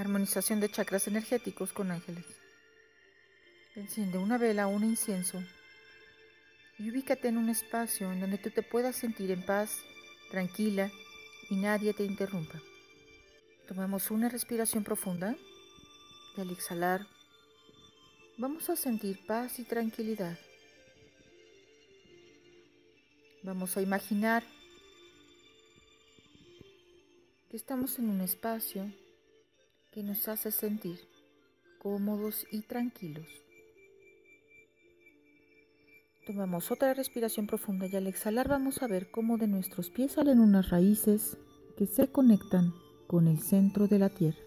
Armonización de chakras energéticos con ángeles. Enciende una vela un incienso y ubícate en un espacio en donde tú te puedas sentir en paz, tranquila y nadie te interrumpa. Tomamos una respiración profunda y al exhalar vamos a sentir paz y tranquilidad. Vamos a imaginar que estamos en un espacio que nos hace sentir cómodos y tranquilos. Tomamos otra respiración profunda y al exhalar vamos a ver cómo de nuestros pies salen unas raíces que se conectan con el centro de la tierra.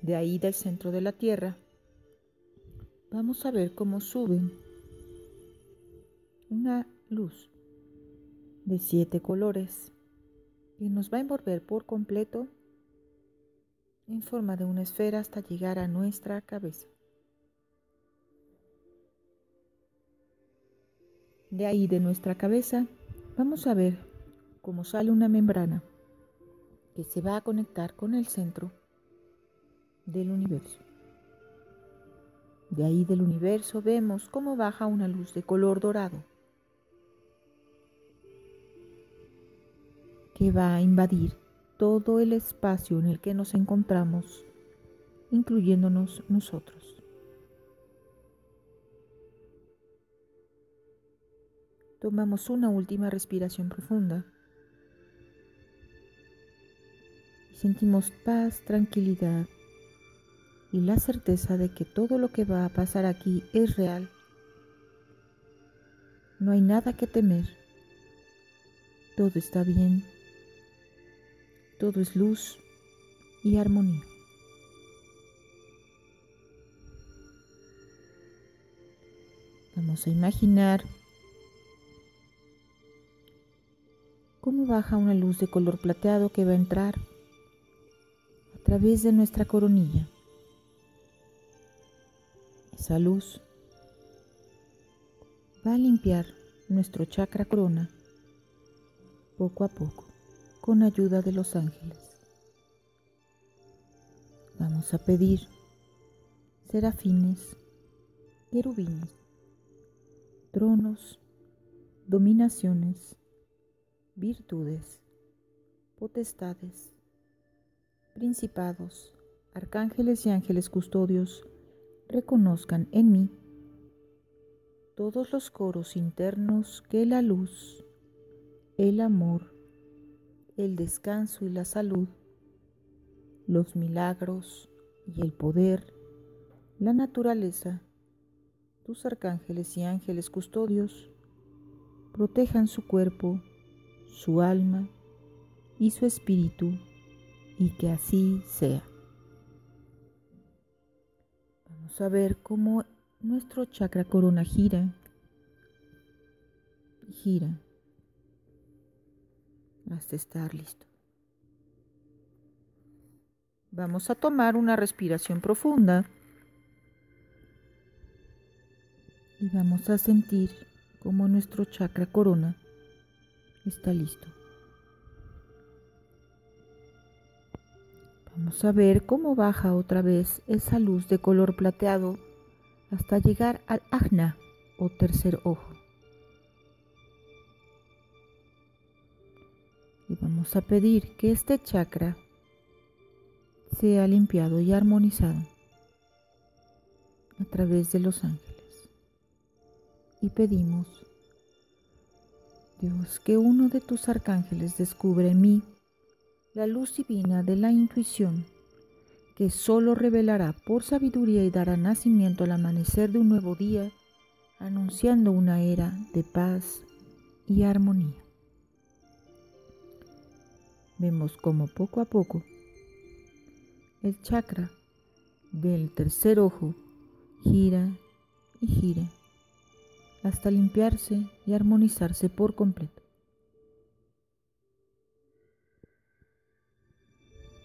De ahí del centro de la tierra vamos a ver cómo suben una luz de siete colores que nos va a envolver por completo en forma de una esfera hasta llegar a nuestra cabeza. De ahí de nuestra cabeza vamos a ver cómo sale una membrana que se va a conectar con el centro del universo. De ahí del universo vemos cómo baja una luz de color dorado va a invadir todo el espacio en el que nos encontramos, incluyéndonos nosotros. Tomamos una última respiración profunda y sentimos paz, tranquilidad y la certeza de que todo lo que va a pasar aquí es real. No hay nada que temer. Todo está bien. Todo es luz y armonía. Vamos a imaginar cómo baja una luz de color plateado que va a entrar a través de nuestra coronilla. Esa luz va a limpiar nuestro chakra corona poco a poco con ayuda de los ángeles. Vamos a pedir serafines, querubines, tronos, dominaciones, virtudes, potestades, principados, arcángeles y ángeles custodios reconozcan en mí todos los coros internos que la luz, el amor, el descanso y la salud, los milagros y el poder, la naturaleza, tus arcángeles y ángeles custodios protejan su cuerpo, su alma y su espíritu, y que así sea. A ver cómo nuestro chakra corona gira gira hasta estar listo. Vamos a tomar una respiración profunda y vamos a sentir cómo nuestro chakra corona está listo. Vamos a ver cómo baja otra vez esa luz de color plateado hasta llegar al ajna o tercer ojo. Y vamos a pedir que este chakra sea limpiado y armonizado a través de los ángeles. Y pedimos, Dios, que uno de tus arcángeles descubre en mí la luz divina de la intuición, que solo revelará por sabiduría y dará nacimiento al amanecer de un nuevo día, anunciando una era de paz y armonía. Vemos como poco a poco el chakra del tercer ojo gira y gira hasta limpiarse y armonizarse por completo.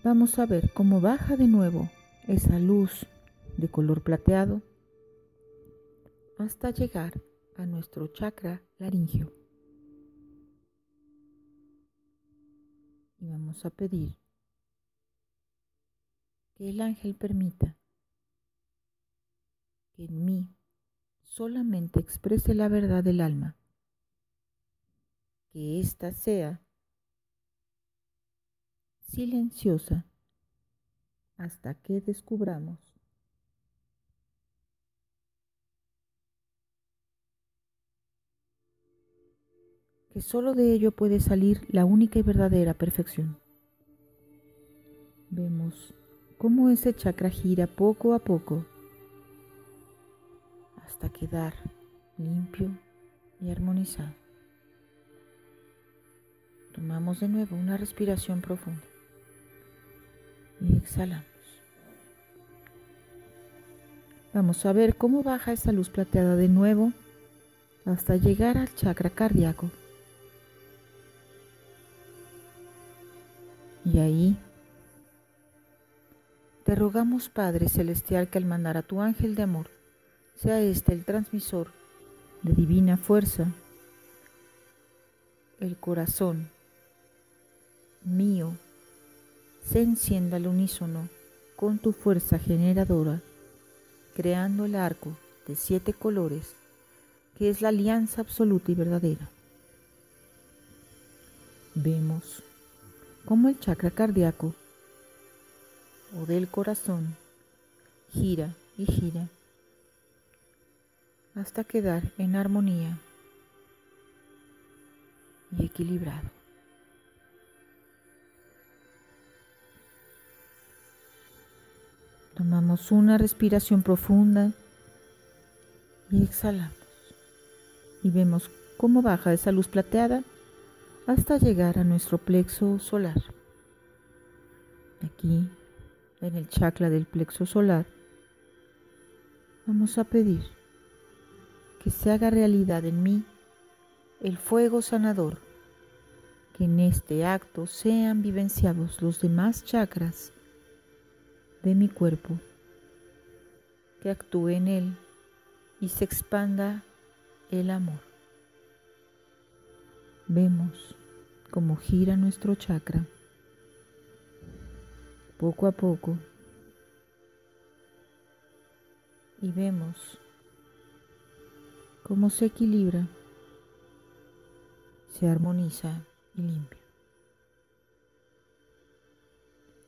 vamos a ver cómo baja de nuevo esa luz de color plateado hasta llegar a nuestro chakra laringio. Y vamos a pedir que el ángel permita que en mí solamente exprese la verdad del alma, que ésta sea silenciosa hasta que descubramos que solo de ello puede salir la única y verdadera perfección. Vemos cómo ese chakra gira poco a poco hasta quedar limpio y armonizado. Tomamos de nuevo una respiración profunda y exhalamos. Vamos a ver cómo baja esa luz plateada de nuevo hasta llegar al chakra cardíaco. Y ahí te rogamos Padre Celestial que al mandar a tu ángel de amor sea este el transmisor de divina fuerza, el corazón mío se encienda al unísono con tu fuerza generadora, creando el arco de siete colores que es la alianza absoluta y verdadera. Vemos cómo el chakra cardíaco o del corazón gira y gira hasta quedar en armonía y equilibrado. Tomamos una respiración profunda y exhalamos. Y vemos cómo baja esa luz plateada hasta llegar a nuestro plexo solar. Aquí, en el chakra del plexo solar, vamos a pedir que se haga realidad en mí el fuego sanador, que en este acto sean vivenciados los demás chakras de mi cuerpo, que actúe en él y se expanda el amor. Vemos cómo gira nuestro chakra poco a poco y vemos cómo se equilibra, se armoniza y limpia.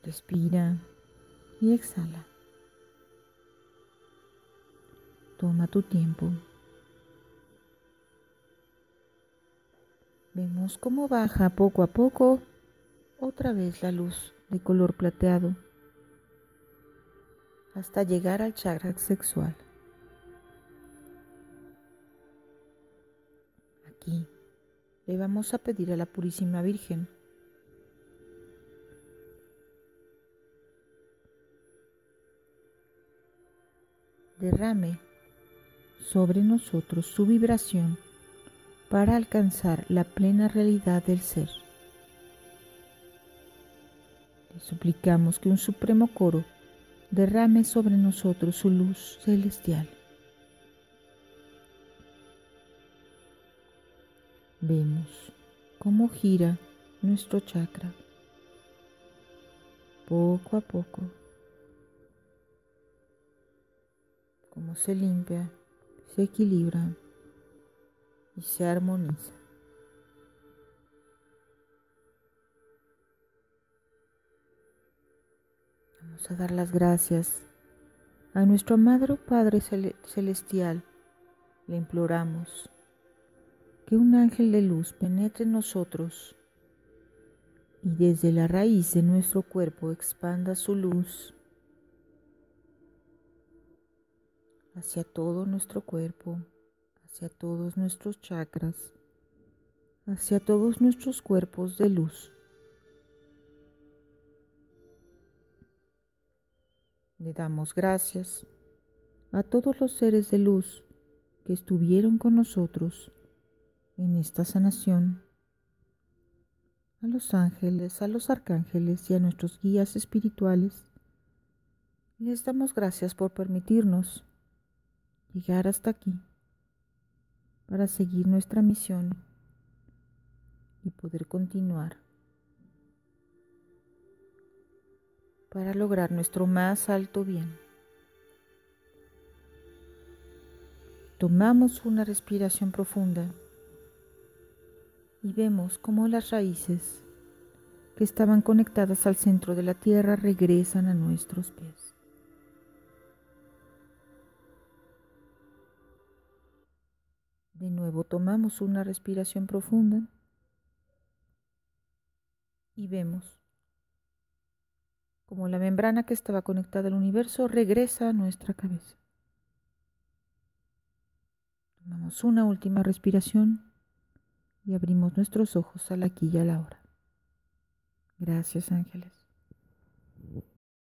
Respira y exhala. Toma tu tiempo. Vemos cómo baja poco a poco otra vez la luz de color plateado hasta llegar al chakra sexual. aquí le vamos a pedir a la Purísima Virgen derrame sobre nosotros su vibración para alcanzar la plena realidad del ser. Le suplicamos que un supremo coro derrame sobre nosotros su luz celestial. vemos cómo gira nuestro chakra poco a poco, cómo se limpia, se equilibra y se armoniza. Vamos a dar las gracias a nuestro amado Padre Celestial. Le imploramos que un ángel de luz penetre en nosotros y desde la raíz de nuestro cuerpo expanda su luz hacia todo nuestro cuerpo, hacia todos nuestros chakras, hacia todos nuestros cuerpos de luz. Le damos gracias a todos los seres de luz que estuvieron con nosotros en esta sanación a los ángeles, a los arcángeles y a nuestros guías espirituales. Les damos gracias por permitirnos llegar hasta aquí para seguir nuestra misión y poder continuar para lograr nuestro más alto bien. Tomamos una respiración profunda y vemos cómo las raíces que estaban conectadas al centro de la tierra regresan a nuestros pies. Tomamos una respiración profunda y vemos como la membrana que estaba conectada al universo regresa a nuestra cabeza. Tomamos una última respiración y abrimos nuestros ojos al aquí y a la hora. Gracias ángeles.